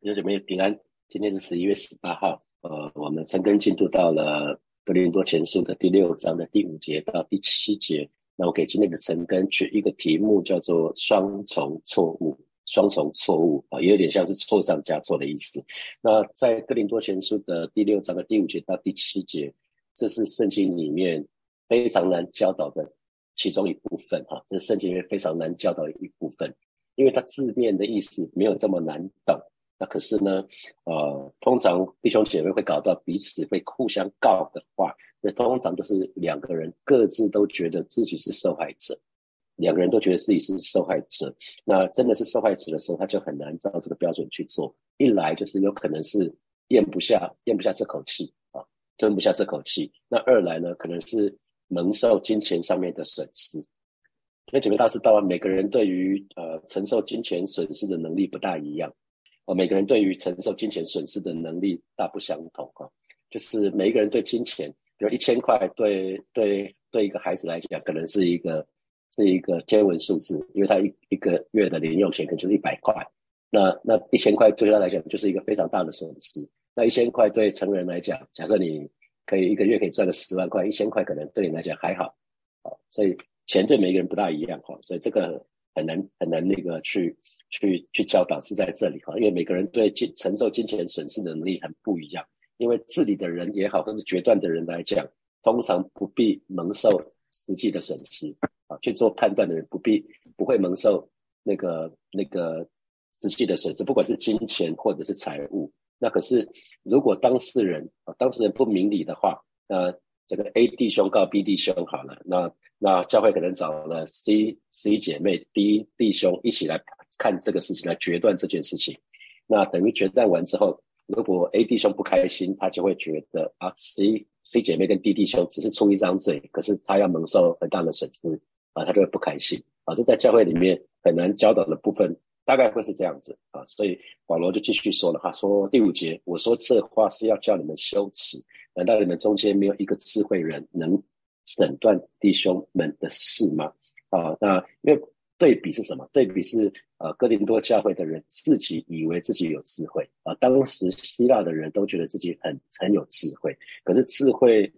有姐妹平安，今天是十一月十八号。呃，我们陈根进度到了《格林多前书》的第六章的第五节到第七节。那我给今天的陈根取一个题目，叫做“双重错误”。双重错误啊，也有点像是错上加错的意思。那在《格林多前书》的第六章的第五节到第七节，这是圣经里面非常难教导的其中一部分哈。这是圣经里面非常难教导的一部分。因为它字面的意思没有这么难懂，那可是呢，呃，通常弟兄姐妹会搞到彼此会互相告的话，那通常都是两个人各自都觉得自己是受害者，两个人都觉得自己是受害者，那真的是受害者的时候，他就很难照这个标准去做。一来就是有可能是咽不下咽不下这口气啊，吞不下这口气；那二来呢，可能是蒙受金钱上面的损失。因为姐妹大知道，每个人对于呃承受金钱损失的能力不大一样，哦，每个人对于承受金钱损失的能力大不相同啊。就是每一个人对金钱，比如一千块，对对对一个孩子来讲，可能是一个是一个天文数字，因为他一一个月的零用钱可能就是一百块，那那一千块对他来讲就是一个非常大的损失。那一千块对成人来讲，假设你可以一个月可以赚个十万块，一千块可能对你来讲还好，啊，所以。钱对每一个人不大一样哈，所以这个很难很难那个去去去教导是在这里哈，因为每个人对金承受金钱损失的能力很不一样。因为治理的人也好，或是决断的人来讲，通常不必蒙受实际的损失啊，去做判断的人不必不会蒙受那个那个实际的损失，不管是金钱或者是财物。那可是如果当事人啊当事人不明理的话，那这个 A 弟兄告 B 弟兄好了，那。那教会可能找了 C C 姐妹、D 弟兄一起来看这个事情，来决断这件事情。那等于决断完之后，如果 A 弟兄不开心，他就会觉得啊，C C 姐妹跟 D 弟兄只是出一张嘴，可是他要蒙受很大的损失啊，他就会不开心啊。这在教会里面很难教导的部分，大概会是这样子啊。所以保罗就继续说了哈，说第五节，我说这话是要叫你们羞耻，难道你们中间没有一个智慧人能？诊断弟兄们的事吗？啊，那因为对比是什么？对比是呃，哥林多教会的人自己以为自己有智慧啊。当时希腊的人都觉得自己很很有智慧，可是智慧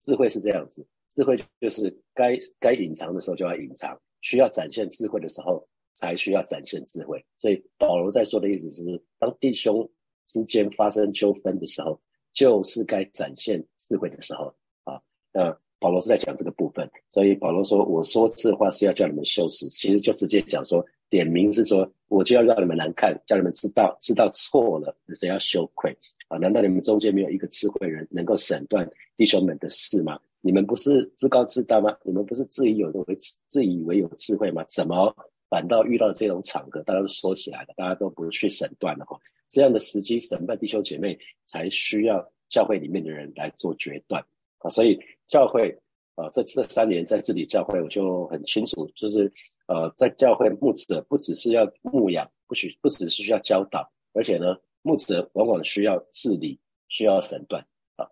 智慧是这样子，智慧就是该该隐藏的时候就要隐藏，需要展现智慧的时候才需要展现智慧。所以保罗在说的意思是，当弟兄之间发生纠纷的时候，就是该展现智慧的时候啊。那保罗是在讲这个部分，所以保罗说：“我说这话是要叫你们羞耻。”其实就直接讲说，点名是说，我就要让你们难看，叫你们知道，知道错了，所以要羞愧啊！难道你们中间没有一个智慧人能够审断弟兄们的事吗？你们不是自高自大吗？你们不是自以有的为自以为有智慧吗？怎么反倒遇到这种场合，大家都说起来了，大家都不去审断了哈？这样的时机审判弟兄姐妹，才需要教会里面的人来做决断啊！所以。教会啊，这这三年在治理教会，我就很清楚，就是呃，在教会牧者不只是要牧养，不许不只是需要教导，而且呢，牧者往往需要治理，需要审断啊，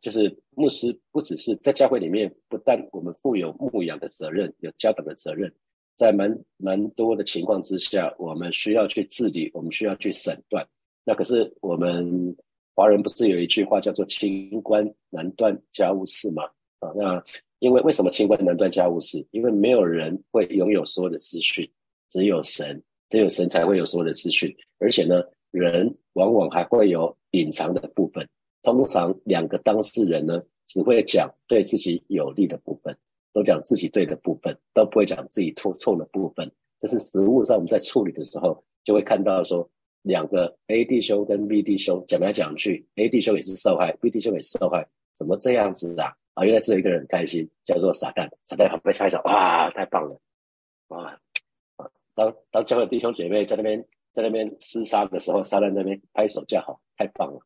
就是牧师不只是在教会里面，不但我们负有牧养的责任，有教导的责任，在蛮蛮多的情况之下，我们需要去治理，我们需要去审断。那可是我们。华人不是有一句话叫做“清官难断家务事”吗？啊，那因为为什么清官难断家务事？因为没有人会拥有所有的资讯，只有神，只有神才会有所有的资讯。而且呢，人往往还会有隐藏的部分。通常两个当事人呢，只会讲对自己有利的部分，都讲自己对的部分，都不会讲自己错错的部分。这是实物上我们在处理的时候就会看到说。两个 A 弟兄跟 B 弟兄讲来讲去，A 弟兄也是受害，B 弟兄也是受害，怎么这样子啊？啊，原来只有一个人开心，叫做撒旦，撒旦旁边拍手，哇，太棒了，哇！当当教会弟兄姐妹在那边在那边厮杀的时候，撒旦那边拍手叫好，太棒了。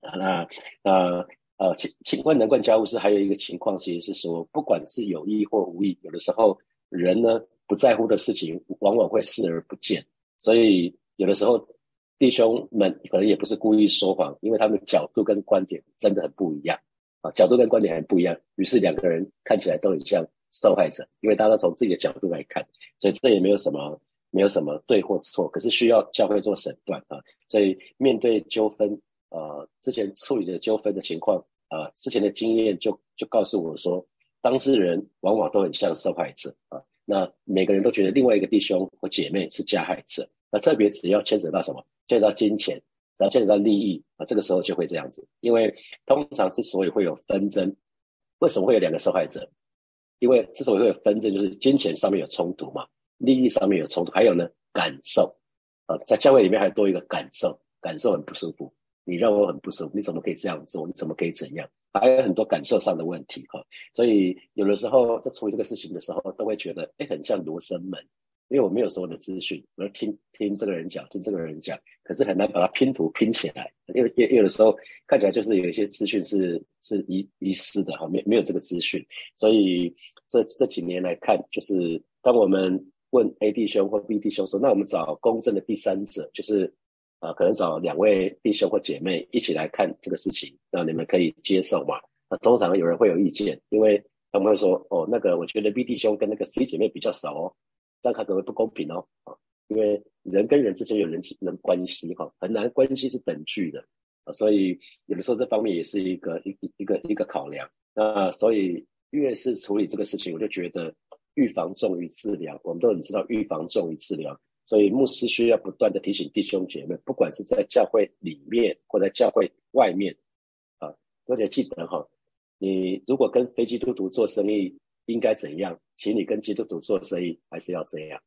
啊，那那呃，请请问能冠家务事还有一个情况，其实是说，不管是有意或无意，有的时候人呢不在乎的事情，往往会视而不见，所以有的时候。弟兄们可能也不是故意说谎，因为他们角度跟观点真的很不一样啊，角度跟观点很不一样，于是两个人看起来都很像受害者，因为大家从自己的角度来看，所以这也没有什么没有什么对或错，可是需要教会做审断啊。所以面对纠纷，呃，之前处理的纠纷的情况，呃，之前的经验就就告诉我说，当事人往往都很像受害者啊。那每个人都觉得另外一个弟兄或姐妹是加害者，那特别只要牵扯到什么，牵扯到金钱，只要牵扯到利益啊，这个时候就会这样子。因为通常之所以会有纷争，为什么会有两个受害者？因为之所以会有纷争，就是金钱上面有冲突嘛。利益上面有冲突，还有呢，感受啊，在教会里面还多一个感受，感受很不舒服，你让我很不舒服，你怎么可以这样做？你怎么可以怎样？还有很多感受上的问题哈，所以有的时候在处理这个事情的时候，都会觉得哎，很像罗生门，因为我没有所有的资讯，我要听听这个人讲，听这个人讲，可是很难把它拼图拼起来，因为有有的时候看起来就是有一些资讯是是遗遗失的哈，没没有这个资讯，所以这这几年来看，就是当我们。问 A 弟兄或 B 弟兄说：“那我们找公正的第三者，就是啊，可能找两位弟兄或姐妹一起来看这个事情，那你们可以接受嘛？”那通常有人会有意见，因为他们会说：“哦，那个我觉得 B 弟兄跟那个 C 姐妹比较熟哦，这样看可能会不公平哦。”啊，因为人跟人之间有人人关系哈，很难关系是等距的啊，所以有的时候这方面也是一个一一个一个考量。那所以越是处理这个事情，我就觉得。预防重于治疗，我们都很知道预防重于治疗，所以牧师需要不断的提醒弟兄姐妹，不管是在教会里面或在教会外面，啊，而且记得哈，你如果跟非基督徒做生意应该怎样，请你跟基督徒做生意还是要这样。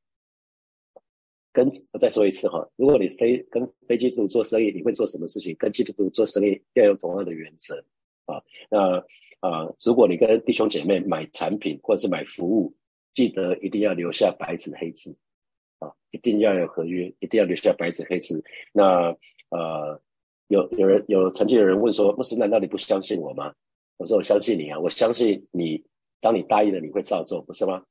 跟我再说一次哈，如果你非跟非基督徒做生意，你会做什么事情？跟基督徒做生意要有同样的原则啊。那啊，如果你跟弟兄姐妹买产品或者是买服务，记得一定要留下白纸黑字啊！一定要有合约，一定要留下白纸黑字。那呃，有有人有曾经有人问说：“牧师，难道你不相信我吗？”我说：“我相信你啊，我相信你。当你答应了，你会照做，不是吗？”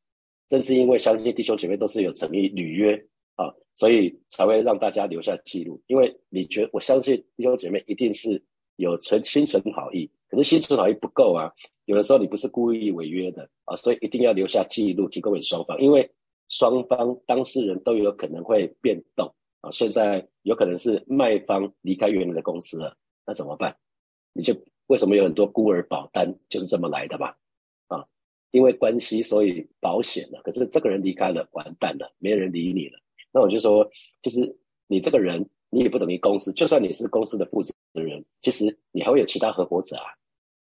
正是因为相信弟兄姐妹都是有诚意履约啊，所以才会让大家留下记录。因为你觉我相信弟兄姐妹一定是有存心存好意，可是心存好意不够啊。有的时候你不是故意违约的啊，所以一定要留下记录提供给双方，因为双方当事人都有可能会变动啊。现在有可能是卖方离开原来的公司了，那怎么办？你就为什么有很多孤儿保单就是这么来的嘛？因为关系所以保险了，可是这个人离开了，完蛋了，没人理你了。那我就说，就是你这个人，你也不等于公司，就算你是公司的负责人，其实你还会有其他合伙者啊。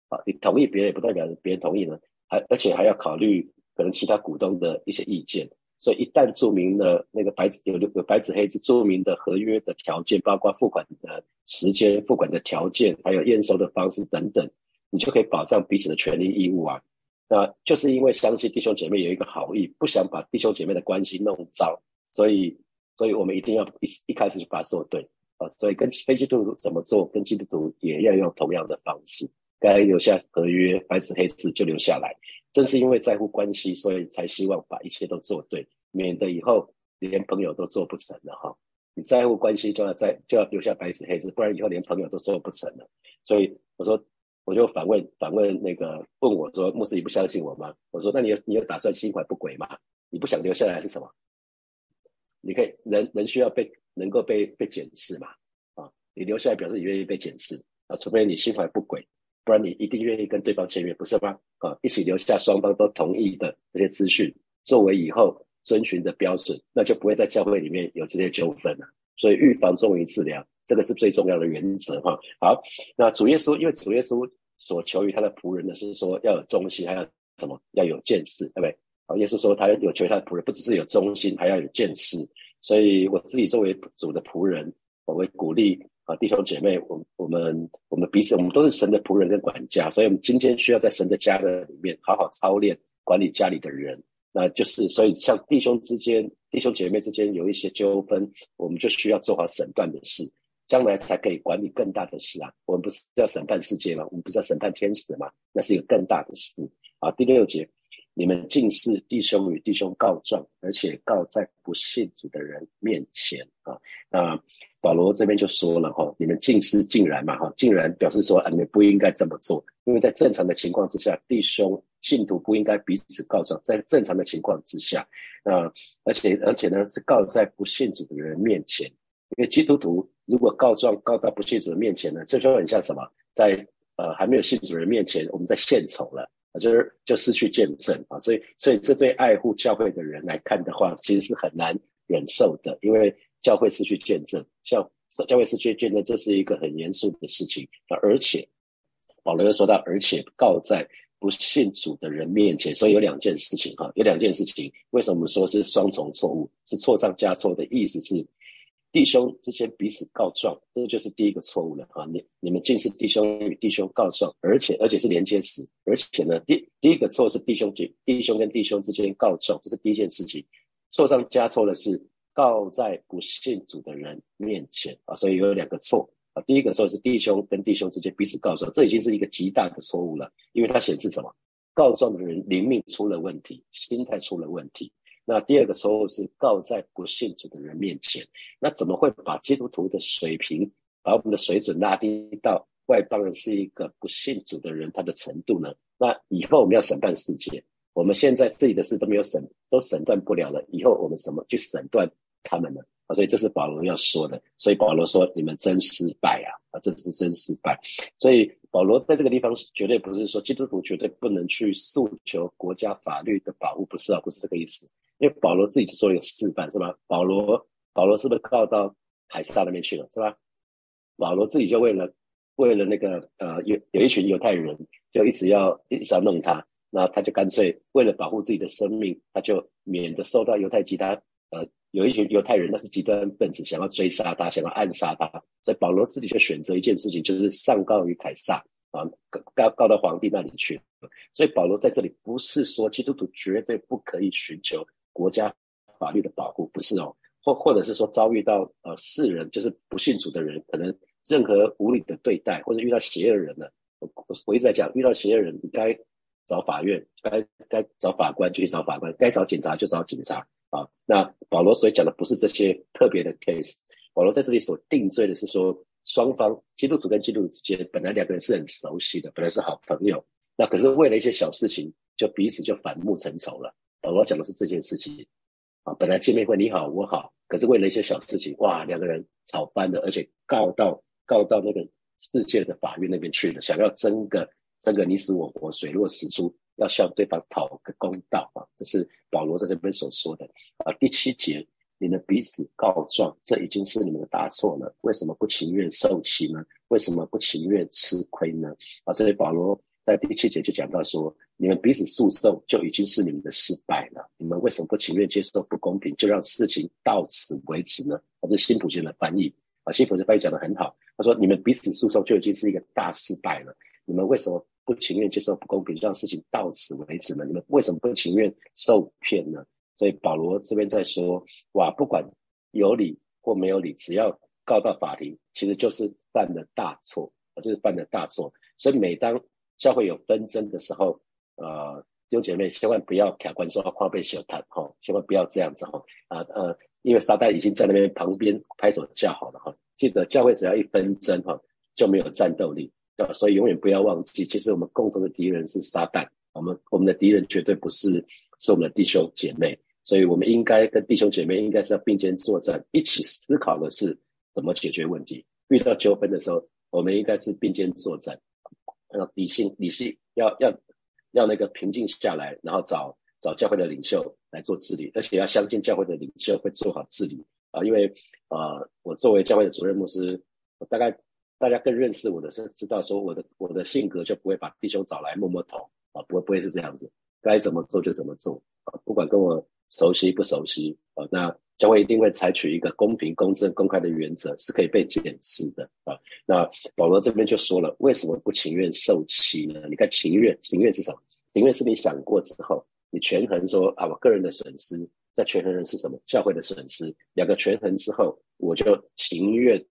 啊，你同意别人也不代表别人同意呢，还而且还要考虑可能其他股东的一些意见，所以一旦注明了那个白纸有有白纸黑字注明的合约的条件，包括付款的时间、付款的条件，还有验收的方式等等，你就可以保障彼此的权利义务啊。那就是因为相信弟兄姐妹有一个好意，不想把弟兄姐妹的关系弄糟，所以所以我们一定要一一开始就把它做对啊。所以跟非基督徒怎么做，跟基督徒也要用同样的方式。该留下合约，白纸黑字就留下来。正是因为在乎关系，所以才希望把一切都做对，免得以后连朋友都做不成了哈。你在乎关系，就要在就要留下白纸黑字，不然以后连朋友都做不成了。所以我说，我就反问反问那个问我说，牧师你不相信我吗？我说，那你有你有打算心怀不轨吗？你不想留下来是什么？你可以人人需要被能够被被检视嘛？啊，你留下来表示你愿意被检视啊，除非你心怀不轨。不然你一定愿意跟对方签约，不是吗？啊，一起留下双方都同意的这些资讯，作为以后遵循的标准，那就不会在教会里面有这些纠纷了。所以预防重于治疗，这个是最重要的原则哈。好，那主耶稣因为主耶稣所求于他的仆人呢，是说要有忠心，还要什么？要有见识，对不对？好，耶稣说他有求于他的仆人，不只是有忠心，还要有见识。所以我自己作为主的仆人，我会鼓励。啊，弟兄姐妹，我我们我们彼此，我们都是神的仆人跟管家，所以我们今天需要在神的家的里面好好操练管理家里的人。那就是，所以像弟兄之间、弟兄姐妹之间有一些纠纷，我们就需要做好审断的事，将来才可以管理更大的事啊。我们不是要审判世界吗？我们不是要审判天使吗？那是一个更大的事啊。第六节。你们尽是弟兄与弟兄告状，而且告在不信主的人面前啊。那保罗这边就说了哈，你们尽是竟然嘛哈，竟然表示说你们不应该这么做，因为在正常的情况之下，弟兄信徒不应该彼此告状，在正常的情况之下，那而且而且呢是告在不信主的人面前，因为基督徒如果告状告到不信主的面前呢，这就很像什么，在呃还没有信主人面前，我们在献丑了，就是就失去见证啊，所以所以这对爱护教会的人来看的话，其实是很难忍受的，因为教会失去见证，教教会失去见证，这是一个很严肃的事情而且。保罗又说到，而且告在不信主的人面前，所以有两件事情哈，有两件事情。为什么说是双重错误？是错上加错的意思是，弟兄之间彼此告状，这个就是第一个错误了啊。你你们尽是弟兄与弟兄告状，而且而且是连接词，而且呢，第第一个错是弟兄弟弟兄跟弟兄之间告状，这是第一件事情。错上加错的是告在不信主的人面前啊，所以有两个错啊。第一个错是弟兄跟弟兄之间彼此告状，这已经是一个极大的错误了，因为它显示什么？告状的人灵命出了问题，心态出了问题。那第二个错误是告在不信主的人面前，那怎么会把基督徒的水平，把我们的水准拉低到外邦人是一个不信主的人他的程度呢？那以后我们要审判世界，我们现在自己的事都没有审，都审断不了了，以后我们怎么去审断他们呢？啊，所以这是保罗要说的。所以保罗说：“你们真失败啊！啊，这是真失败。”所以保罗在这个地方绝对不是说基督徒绝对不能去诉求国家法律的保护，不是啊，不是这个意思。因为保罗自己就做了一个示范，是吧？保罗，保罗是不是告到凯撒那边去了，是吧？保罗自己就为了为了那个呃，有有一群犹太人就一直要一直要弄他，那他就干脆为了保护自己的生命，他就免得受到犹太其他呃。有一群犹太人，那是极端分子，想要追杀他，想要暗杀他，所以保罗自己就选择一件事情，就是上告于凯撒啊，告告到皇帝那里去。所以保罗在这里不是说基督徒绝对不可以寻求国家法律的保护，不是哦，或或者是说遭遇到呃世人就是不信主的人，可能任何无理的对待，或者遇到邪恶人呢，我我一直在讲，遇到邪恶人，你该找法院，该该找法官就去找法官，该找警察就找警察。啊，那保罗所以讲的不是这些特别的 case，保罗在这里所定罪的是说，双方基督徒跟基督徒之间本来两个人是很熟悉的，本来是好朋友，那可是为了一些小事情，就彼此就反目成仇了。保罗讲的是这件事情，啊，本来见面会你好我好，可是为了一些小事情，哇，两个人吵翻了，而且告到告到那个世界的法院那边去了，想要争个争个你死我活，水落石出。要向对方讨个公道啊！这是保罗在这边所说的啊。第七节，你们彼此告状，这已经是你们的大错了。为什么不情愿受气呢？为什么不情愿吃亏呢？啊，所以保罗在第七节就讲到说，你们彼此诉讼就已经是你们的失败了。你们为什么不情愿接受不公平，就让事情到此为止呢？啊，这新普森的翻译啊，新普森翻译讲得很好。他说，你们彼此诉讼就已经是一个大失败了。你们为什么？不情愿接受不公平，就让事情到此为止呢？你们为什么不情愿受骗呢？所以保罗这边在说：哇，不管有理或没有理，只要告到法庭，其实就是犯了大错，就是犯了大错。所以每当教会有纷争的时候，呃，弟兄姐妹千万不要卡关说话被小谈哈，千万不要这样子哈啊呃，因为撒旦已经在那边旁边拍手叫好了哈。记得教会只要一纷争哈，就没有战斗力。啊，所以永远不要忘记，其实我们共同的敌人是撒旦。我们我们的敌人绝对不是是我们的弟兄姐妹，所以我们应该跟弟兄姐妹应该是要并肩作战，一起思考的是怎么解决问题。遇到纠纷的时候，我们应该是并肩作战，要理性理性，要要要那个平静下来，然后找找教会的领袖来做治理，而且要相信教会的领袖会做好治理啊。因为啊，我作为教会的主任牧师，我大概。大家更认识我的是知道说我的我的性格就不会把弟兄找来摸摸头啊，不会不会是这样子，该怎么做就怎么做啊，不管跟我熟悉不熟悉啊，那教会一定会采取一个公平、公正、公开的原则，是可以被检视的啊。那保罗这边就说了，为什么不情愿受欺呢？你看情愿，情愿是什么？情愿是你想过之后，你权衡说啊，我个人的损失，在权衡的是什么？教会的损失，两个权衡之后，我就情愿。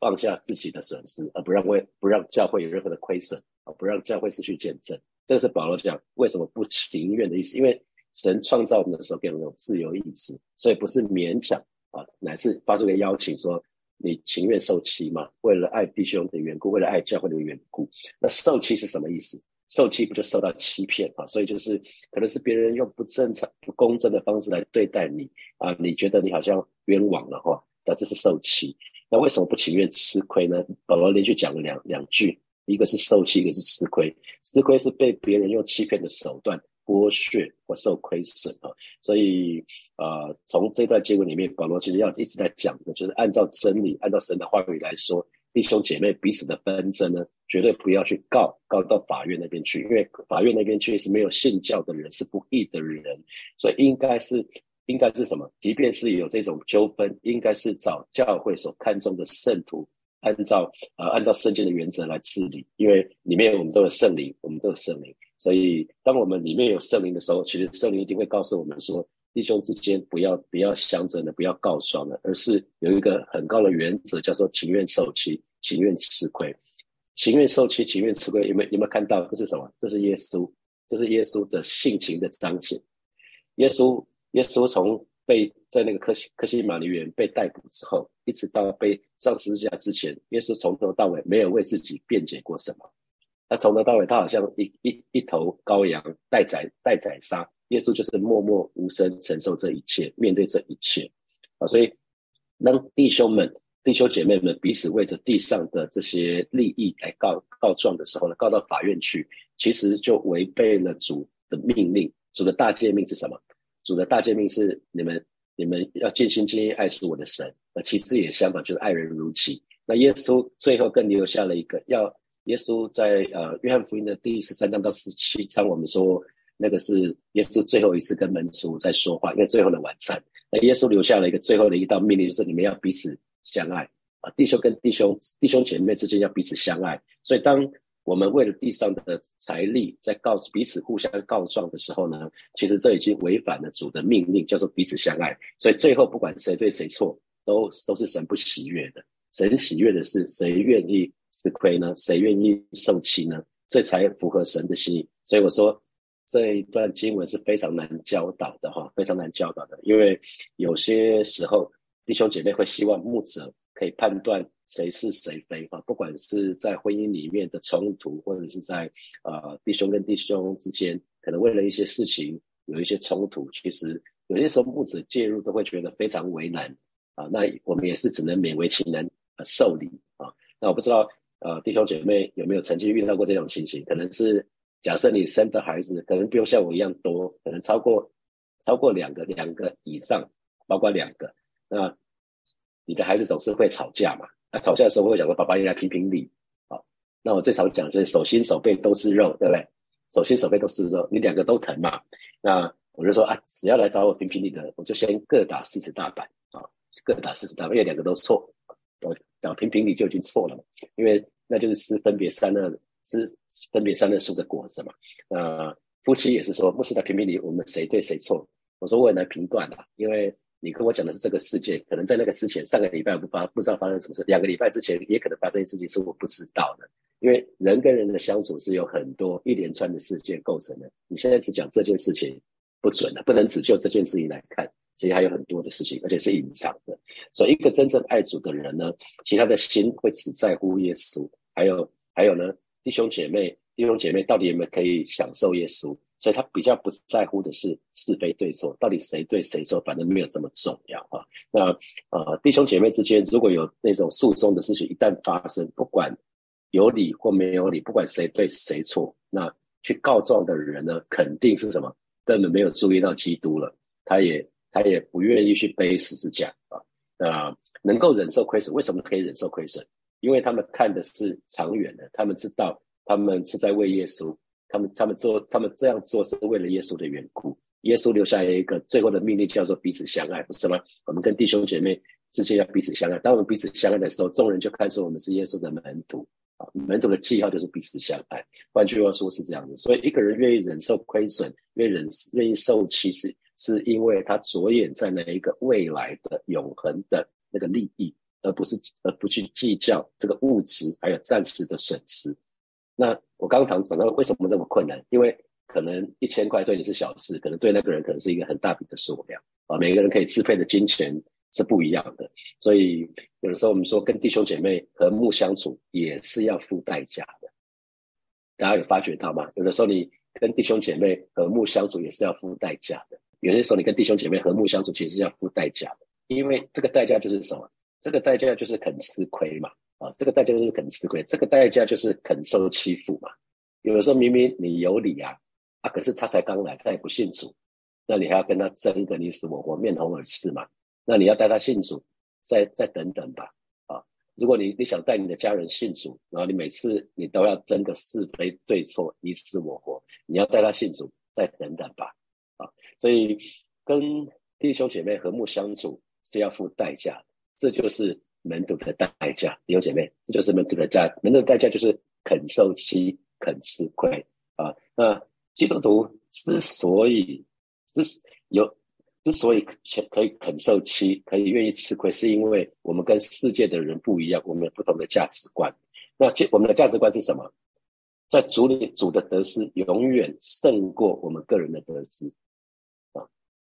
放下自己的损失，而不让为不让教会有任何的亏损啊，不让教会失去见证。这个是保罗讲为什么不情愿的意思。因为神创造我们的时候给我们有自由意志，所以不是勉强啊，乃是发出个邀请说你情愿受欺吗？为了爱弟兄的缘故，为了爱教会的缘故。那受欺是什么意思？受欺不就受到欺骗啊？所以就是可能是别人用不正常、不公正的方式来对待你啊，你觉得你好像冤枉了哈，那这是受欺。那为什么不情愿吃亏呢？保罗连续讲了两两句，一个是受欺，一个是吃亏。吃亏是被别人用欺骗的手段剥削或受亏损啊。所以呃，从这段经文里面，保罗其实要一直在讲的，就是按照真理，按照神的话语来说。弟兄姐妹彼此的纷争呢，绝对不要去告告到法院那边去，因为法院那边确实没有信教的人，是不义的人，所以应该是应该是什么？即便是有这种纠纷，应该是找教会所看重的圣徒，按照呃按照圣经的原则来治理，因为里面我们都有圣灵，我们都有圣灵，所以当我们里面有圣灵的时候，其实圣灵一定会告诉我们说。弟兄之间不要不要相争的，不要告状的，而是有一个很高的原则，叫做情愿受欺，情愿吃亏，情愿受欺，情愿吃亏。有没有有没有看到？这是什么？这是耶稣，这是耶稣的性情的彰显。耶稣耶稣从被在那个科西科西玛尼园被逮捕之后，一直到被上十字架之前，耶稣从头到尾没有为自己辩解过什么。他从头到尾，他好像一一一头羔羊待宰待宰杀。耶稣就是默默无声承受这一切，面对这一切啊！所以，当弟兄们、弟兄姐妹们彼此为着地上的这些利益来告告状的时候呢，告到法院去，其实就违背了主的命令。主的大诫命是什么？主的大诫命是你们你们要尽心尽意爱主我的神。那其实也相反，就是爱人如己。那耶稣最后更留下了一个，要耶稣在呃约翰福音的第十三章到十七章，我们说。那个是耶稣最后一次跟门徒在说话，因为最后的晚餐。那耶稣留下了一个最后的一道命令，就是你们要彼此相爱啊，弟兄跟弟兄、弟兄姐妹之间要彼此相爱。所以，当我们为了地上的财力在告彼此互相告状的时候呢，其实这已经违反了主的命令，叫做彼此相爱。所以，最后不管谁对谁错，都都是神不喜悦的。神喜悦的是谁愿意吃亏呢？谁愿意受气呢？这才符合神的心意。所以我说。这一段经文是非常难教导的哈，非常难教导的，因为有些时候弟兄姐妹会希望牧者可以判断谁是谁非哈，不管是在婚姻里面的冲突，或者是在呃弟兄跟弟兄之间，可能为了一些事情有一些冲突，其实有些时候牧者介入都会觉得非常为难啊，那我们也是只能勉为其难受理啊。那我不知道呃弟兄姐妹有没有曾经遇到过这种情形，可能是。假设你生的孩子可能不用像我一样多，可能超过超过两个两个以上，包括两个，那你的孩子总是会吵架嘛？那吵架的时候，我会讲说：“爸爸应该评评理。”好，那我最常讲就是手心手背都是肉，对不对？手心手背都是肉，你两个都疼嘛？那我就说啊，只要来找我评评理的，我就先各打四十大板啊，各打四十大板，因为两个都错，我找评评理就已经错了嘛，因为那就是是分别三二。是分别三棵树的果子嘛？呃，夫妻也是说，牧师的评评理，我们谁对谁错？我说我很难评断的，因为你跟我讲的是这个世界，可能在那个之前，上个礼拜不发不知道发生什么事，两个礼拜之前也可能发生事情是我不知道的。因为人跟人的相处是有很多一连串的事件构成的。你现在只讲这件事情不准的，不能只就这件事情来看，其实还有很多的事情，而且是隐藏的。所以，一个真正爱主的人呢，其实他的心会只在乎耶稣，还有还有呢。弟兄姐妹，弟兄姐妹到底有没有可以享受耶稣？所以他比较不在乎的是是非对错，到底谁对谁错，反正没有这么重要啊。那呃，弟兄姐妹之间如果有那种诉讼的事情一旦发生，不管有理或没有理，不管谁对谁错，那去告状的人呢，肯定是什么？根本没有注意到基督了，他也他也不愿意去背十字架啊。那能够忍受亏损，为什么可以忍受亏损？因为他们看的是长远的，他们知道他们是在为耶稣，他们他们做他们这样做是为了耶稣的缘故。耶稣留下一个最后的命令，叫做彼此相爱，不是吗？我们跟弟兄姐妹之间要彼此相爱。当我们彼此相爱的时候，众人就看出我们是耶稣的门徒啊。门徒的记号就是彼此相爱。换句话说，是这样的。所以，一个人愿意忍受亏损，愿意忍愿意受气是是因为他着眼在那一个未来的永恒的那个利益。而不是而不去计较这个物质还有暂时的损失。那我刚刚讲到为什么这么困难？因为可能一千块对你是小事，可能对那个人可能是一个很大笔的数量啊。每个人可以支配的金钱是不一样的，所以有的时候我们说跟弟兄姐妹和睦相处也是要付代价的。大家有发觉到吗？有的时候你跟弟兄姐妹和睦相处也是要付代价的。有些时候你跟弟兄姐妹和睦相处，其实是要付代价的。因为这个代价就是什么？这个代价就是肯吃亏嘛。啊，这个代价就是肯吃亏，这个代价就是肯受欺负嘛。有的时候明明你有理啊，啊，可是他才刚来，他也不信主，那你还要跟他争个你死我活，面红耳赤嘛？那你要带他信主，再再等等吧。啊，如果你你想带你的家人信主，然后你每次你都要争个是非对错，你死我活，你要带他信主，再等等吧。啊，所以跟弟兄姐妹和睦相处是要付代价的，这就是。门徒的代价，弟兄姐妹，这就是门徒的价。门徒的代价就是肯受欺、肯吃亏啊。那基督徒之所以之有之所以可以肯受欺，可以愿意吃亏，是因为我们跟世界的人不一样，我们有不同的价值观。那这我们的价值观是什么？在主里，主的得失永远胜过我们个人的得失。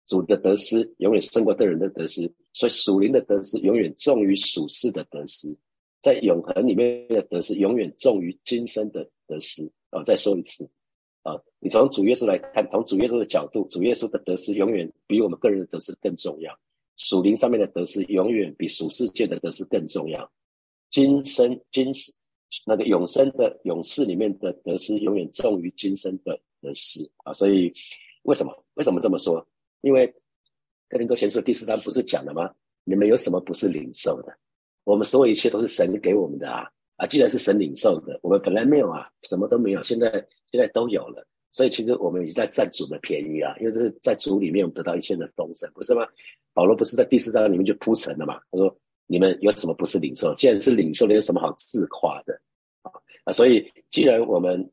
主的得失永远胜过个人的得失，所以属灵的得失永远重于属世的得失，在永恒里面的得失永远重于今生的得失。啊，再说一次，啊，你从主耶稣来看，从主耶稣的角度，主耶稣的得失永远比我们个人的得失更重要。属灵上面的得失永远比属世界的得失更重要。今生今世那个永生的永世里面的得失永远重于今生的得失啊！所以为什么？为什么这么说？因为哥林多前书第四章不是讲了吗？你们有什么不是领受的？我们所有一切都是神给我们的啊！啊，既然是神领受的，我们本来没有啊，什么都没有，现在现在都有了。所以其实我们已经在占主的便宜啊，因为这是在主里面我们得到一切的丰盛，不是吗？保罗不是在第四章里面就铺陈了嘛？他说：你们有什么不是领受？既然是领受的，有什么好自夸的啊？啊，所以既然我们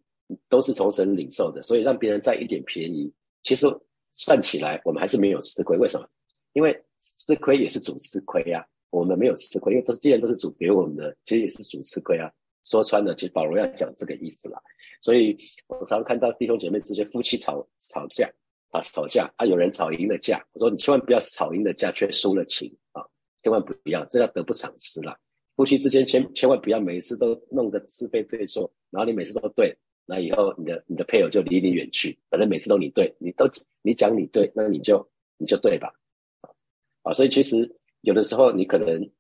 都是从神领受的，所以让别人占一点便宜，其实。算起来，我们还是没有吃亏。为什么？因为吃亏也是主吃亏呀。我们没有吃亏，因为都是既然都是主给我们的，其实也是主吃亏啊。说穿了，其实保罗要讲这个意思了。所以我常看到弟兄姐妹之间夫妻吵吵架啊，吵架啊，有人吵赢了架，我说你千万不要吵赢了架却输了情啊，千万不要，这叫得不偿失了。夫妻之间千千万不要每次都弄得是非对错，然后你每次都对。那以后你的你的配偶就离你远去，反正每次都你对，你都你讲你对，那你就你就对吧？啊，所以其实有的时候你可能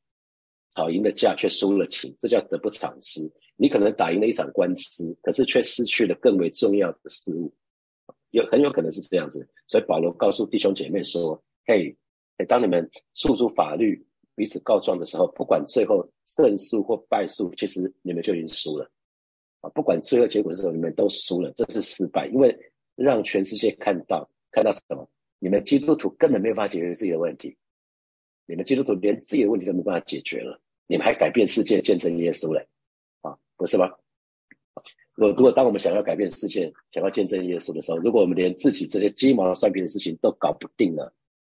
吵赢了架却输了情，这叫得不偿失。你可能打赢了一场官司，可是却失去了更为重要的事物，有很有可能是这样子。所以保罗告诉弟兄姐妹说：“嘿，当你们诉诸法律彼此告状的时候，不管最后胜诉或败诉，其实你们就已经输了。”啊，不管最后结果是什么，你们都输了，这是失败。因为让全世界看到，看到什么？你们基督徒根本没有办法解决自己的问题，你们基督徒连自己的问题都没办法解决了，你们还改变世界、见证耶稣嘞？啊，不是吗？如果如果当我们想要改变世界、想要见证耶稣的时候，如果我们连自己这些鸡毛蒜皮的事情都搞不定了，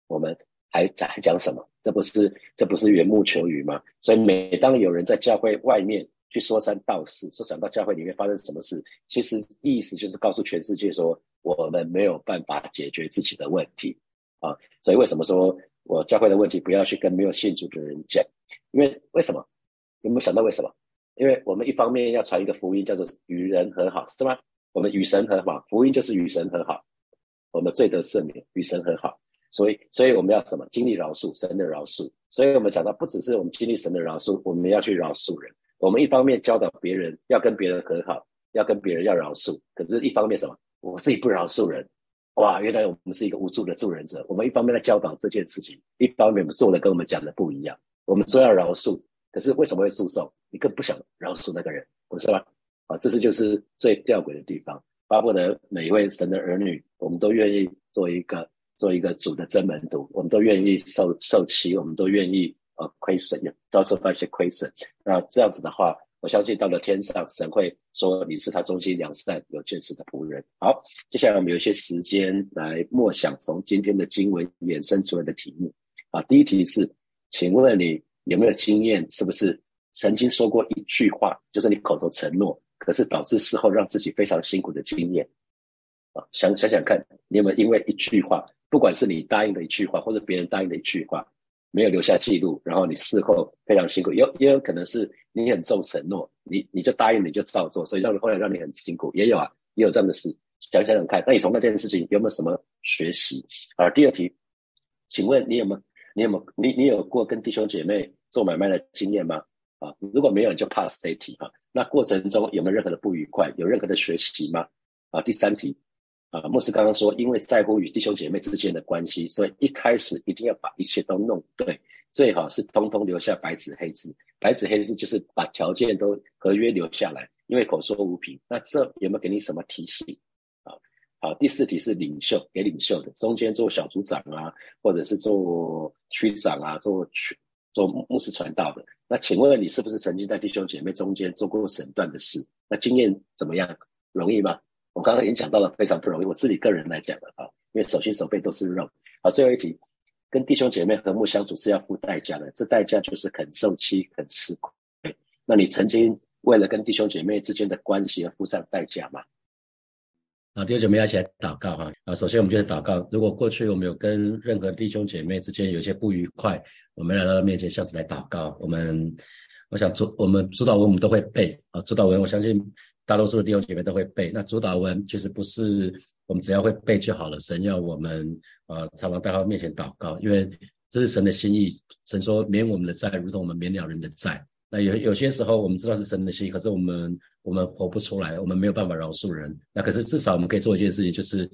我们还讲还讲什么？这不是这不是缘木求鱼吗？所以每当有人在教会外面，去说三道四，说想到教会里面发生什么事，其实意思就是告诉全世界说，我们没有办法解决自己的问题啊。所以为什么说我教会的问题不要去跟没有信主的人讲？因为为什么？有没有想到为什么？因为我们一方面要传一个福音，叫做与人和好，是吗？我们与神和好，福音就是与神和好，我们罪得赦免，与神和好。所以，所以我们要什么？经历饶恕，神的饶恕。所以我们讲到，不只是我们经历神的饶恕，我们要去饶恕人。我们一方面教导别人要跟别人和好，要跟别人要饶恕，可是一方面什么？我自己不饶恕人，哇！原来我们是一个无助的助人者。我们一方面在教导这件事情，一方面我们做的跟我们讲的不一样。我们说要饶恕，可是为什么会诉讼？你更不想饶恕那个人，不是吗？啊，这是就是最吊诡的地方。巴不得每一位神的儿女，我们都愿意做一个做一个主的真门徒，我们都愿意受受欺，我们都愿意。呃，亏损呀，遭受到一些亏损。那这样子的话，我相信到了天上，神会说你是他中心良善、有见识的仆人。好，接下来我们有一些时间来默想从今天的经文衍生出来的题目。啊，第一题是，请问你有没有经验？是不是曾经说过一句话，就是你口头承诺，可是导致事后让自己非常辛苦的经验？啊，想想想看，你有没有因为一句话，不管是你答应的一句话，或者别人答应的一句话？没有留下记录，然后你事后非常辛苦，有也有可能是你很重承诺，你你就答应你就照做，所以让后来让你很辛苦，也有啊，也有这样的事。想想想看，那你从那件事情有没有什么学习？啊，第二题，请问你有没有你有没有你你有过跟弟兄姐妹做买卖的经验吗？啊，如果没有，你就 pass 这题啊。那过程中有没有任何的不愉快？有任何的学习吗？啊，第三题，啊，牧师刚刚说，因为在乎与弟兄姐妹之间的关系，所以一开始一定要把一切都弄对，最好是通通留下白纸黑字。白纸黑字就是把条件都合约留下来，因为口说无凭。那这有没有给你什么提醒？啊，好，第四题是领袖给领袖的，中间做小组长啊，或者是做区长啊，做区做牧师传道的。那请问你是不是曾经在弟兄姐妹中间做过审断的事？那经验怎么样？容易吗？我刚刚已经讲到了，非常不容易。我自己个人来讲的啊，因为手心手背都是肉。好，最后一题，跟弟兄姐妹和睦相处是要付代价的，这代价就是很受气、很吃苦。那你曾经为了跟弟兄姐妹之间的关系而付上代价吗？啊，弟兄姐妹要一起来祷告哈！啊，首先我们就是祷告。如果过去我们有跟任何弟兄姐妹之间有些不愉快，我们来到面前，下次来祷告。我们，我想主我们主导文我们都会背啊，主导文我相信大多数的弟兄姐妹都会背。那主导文其实不是我们只要会背就好了，神要我们呃常常在他面前祷告，因为这是神的心意。神说免我们的债，如同我们免了人的债。那有有些时候我们知道是神的心意，可是我们。我们活不出来，我们没有办法饶恕人。那可是至少我们可以做一件事情，就是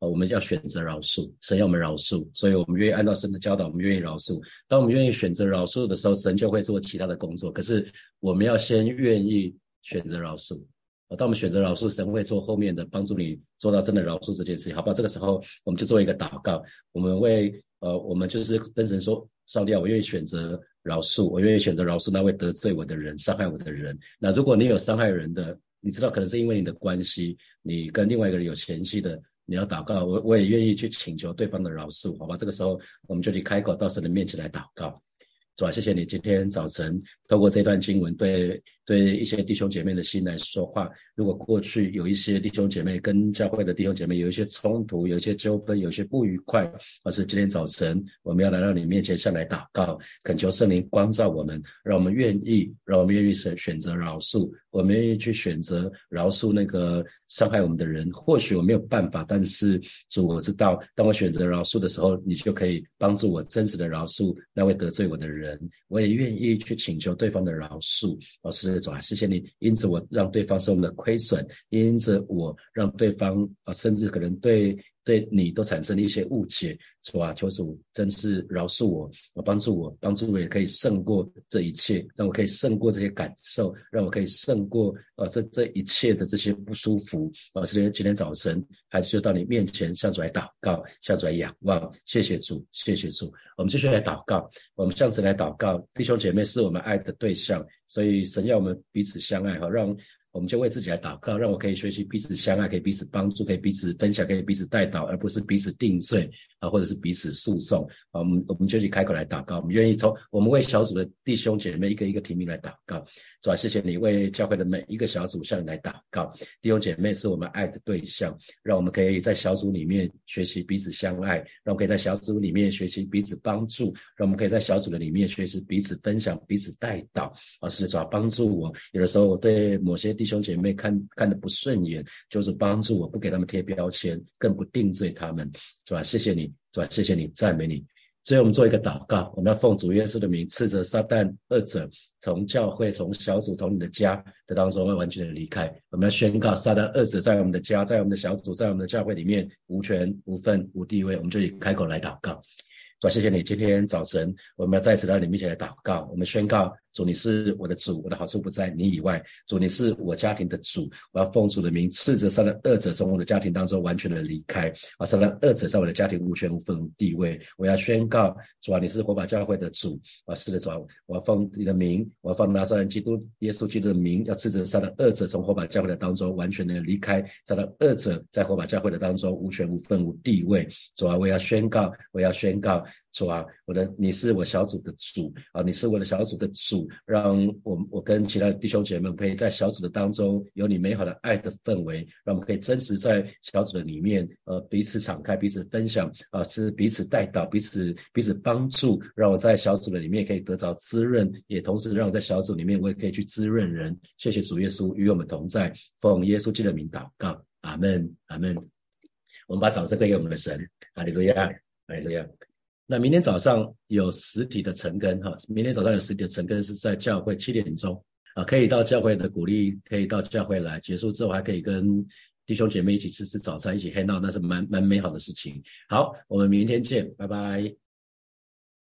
呃，我们要选择饶恕，神要我们饶恕，所以我们愿意按照神的教导，我们愿意饶恕。当我们愿意选择饶恕的时候，神就会做其他的工作。可是我们要先愿意选择饶恕。当我们选择饶恕，神会做后面的帮助你做到真的饶恕这件事情，好不好？这个时候我们就做一个祷告，我们为呃，我们就是跟神说，上帝啊，我愿意选择。饶恕，我愿意选择饶恕那位得罪我的人、伤害我的人。那如果你有伤害人的，你知道可能是因为你的关系，你跟另外一个人有嫌隙的，你要祷告，我我也愿意去请求对方的饶恕，好吧？这个时候我们就去开口到神的面前来祷告。是吧？谢谢你今天早晨透过这段经文，对对一些弟兄姐妹的心来说话。如果过去有一些弟兄姐妹跟教会的弟兄姐妹有一些冲突，有一些纠纷，有些不愉快，而是今天早晨我们要来到你面前，向来祷告，恳求圣灵光照我们，让我们愿意，让我们愿意选选择饶恕，我们愿意去选择饶恕那个伤害我们的人。或许我没有办法，但是主我知道，当我选择饶恕的时候，你就可以帮助我真实的饶恕那位得罪我的人。我也愿意去请求对方的饶恕，老师主啊，谢谢你，因此我让对方受我们的亏损，因此我让对方啊，甚至可能对。对你都产生了一些误解，主啊，求主真是饶恕我，我帮助我，帮助我也可以胜过这一切，让我可以胜过这些感受，让我可以胜过呃这这一切的这些不舒服。啊，今天今天早晨还是就到你面前向主来祷告，向主来仰望，谢谢主，谢谢主。我们继续来祷告，我们向主来祷告，弟兄姐妹是我们爱的对象，所以神要我们彼此相爱，哈，让。我们就为自己来祷告，让我可以学习彼此相爱，可以彼此帮助，可以彼此分享，可以彼此带导，而不是彼此定罪。啊，或者是彼此诉讼啊，我们我们就去开口来祷告。我们愿意从我们为小组的弟兄姐妹一个一个提名来祷告，主啊，谢谢你为教会的每一个小组向你来祷告。弟兄姐妹是我们爱的对象，让我们可以在小组里面学习彼此相爱，让我们可以在小组里面学习彼此帮助，让我们可以在小组的里面学习彼此分享、彼此带导。啊，是主啊，帮助我。有的时候我对某些弟兄姐妹看看的不顺眼，就是帮助我不给他们贴标签，更不定罪他们，是吧？谢谢你。是吧？谢谢你，赞美你。所以，我们做一个祷告，我们要奉主耶稣的名，斥责撒旦二者从教会、从小组、从你的家的当中完全的离开。我们要宣告撒旦二者在我们的家、在我们的小组、在我们的教会里面无权、无份、无地位。我们就以开口来祷告。主，谢谢你，今天早晨我们要再次到你面前来祷告，我们宣告。主，你是我的主，我的好处不在你以外。主，你是我家庭的主，我要奉主的名，斥责三的恶者从我的家庭当中完全的离开。啊，三的恶者在我的家庭无权无分无地位。我要宣告，主啊，你是火把教会的主。啊，是的，主啊，我要奉你的名，我要奉拿撒勒基督耶稣基督的名，要斥责三的恶者从火把教会的当中完全的离开。三的恶者在火把教会的当中无权无分无地位。主啊，我要宣告，我要宣告，主啊，我的你是我小组的主啊，你是我的小组的主，让我我跟其他的弟兄姐妹可以在小组的当中有你美好的爱的氛围，让我们可以真实在小组的里面，呃，彼此敞开，彼此分享啊，是彼此带导，彼此彼此帮助，让我在小组的里面可以得到滋润，也同时让我在小组里面我也可以去滋润人。谢谢主耶稣与我们同在，奉耶稣基督的名祷告，阿门，阿门。我们把掌声给给我们的神，哈利路亚，哈利路亚。那明天早上有实体的晨更哈，明天早上有实体的晨更是在教会七点钟啊，可以到教会的鼓励，可以到教会来。结束之后还可以跟弟兄姐妹一起吃吃早餐，一起嗨闹那是蛮蛮美好的事情。好，我们明天见，拜拜。